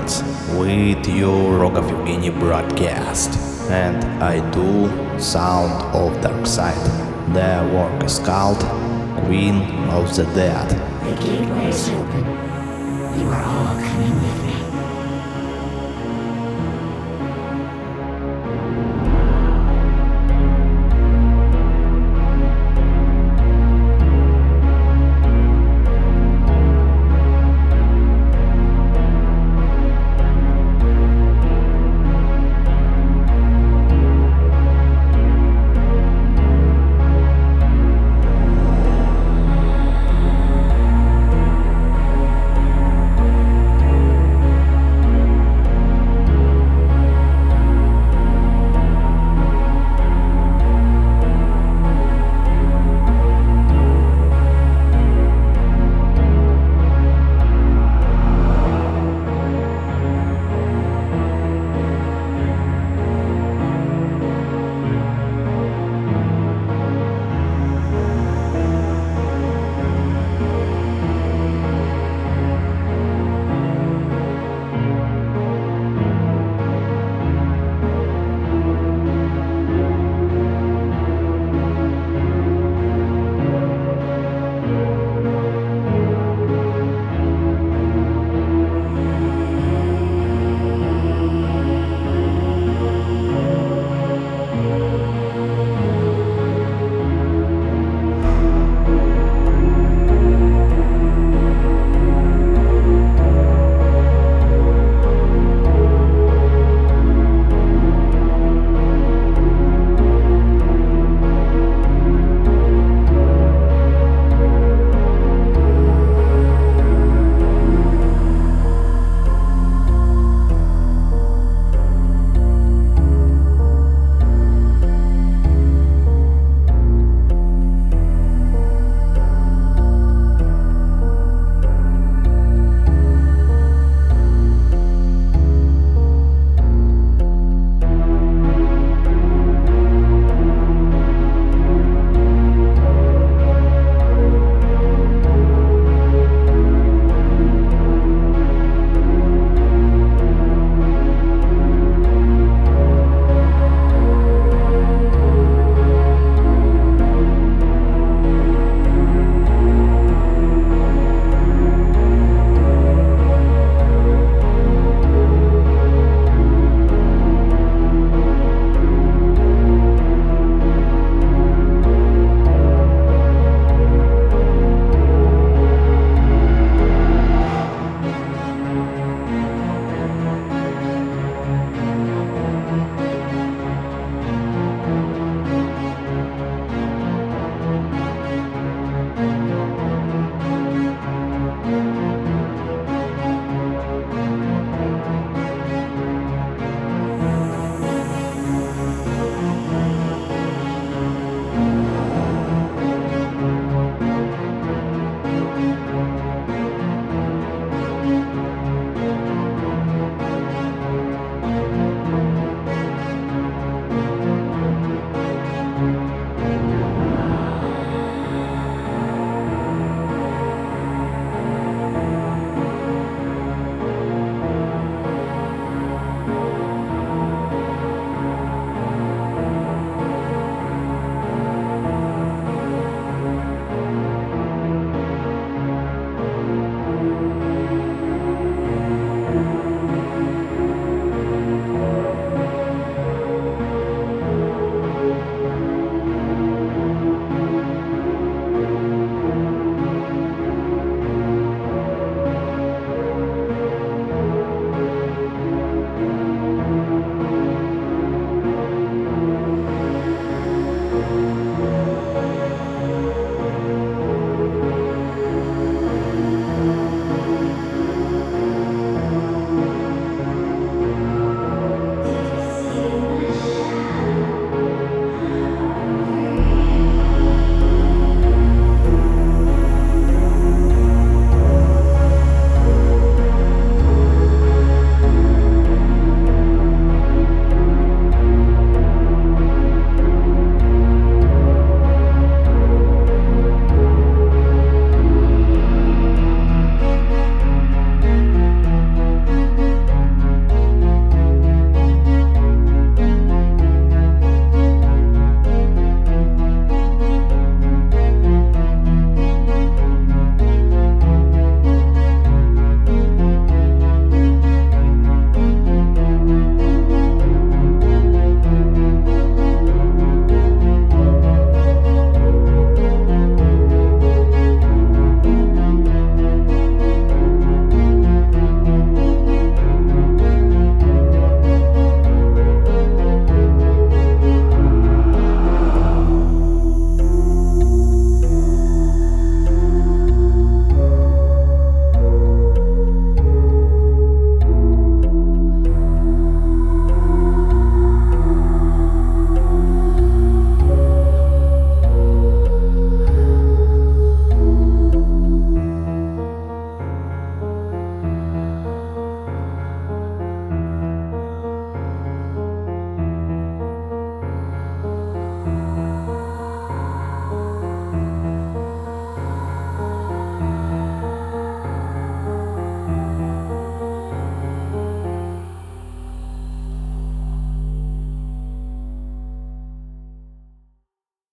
friends, with your Rogov Evgeny broadcast. And I do Sound of Dark Side. Their work is called Queen of the Dead. The gateway is open. You are all coming with me.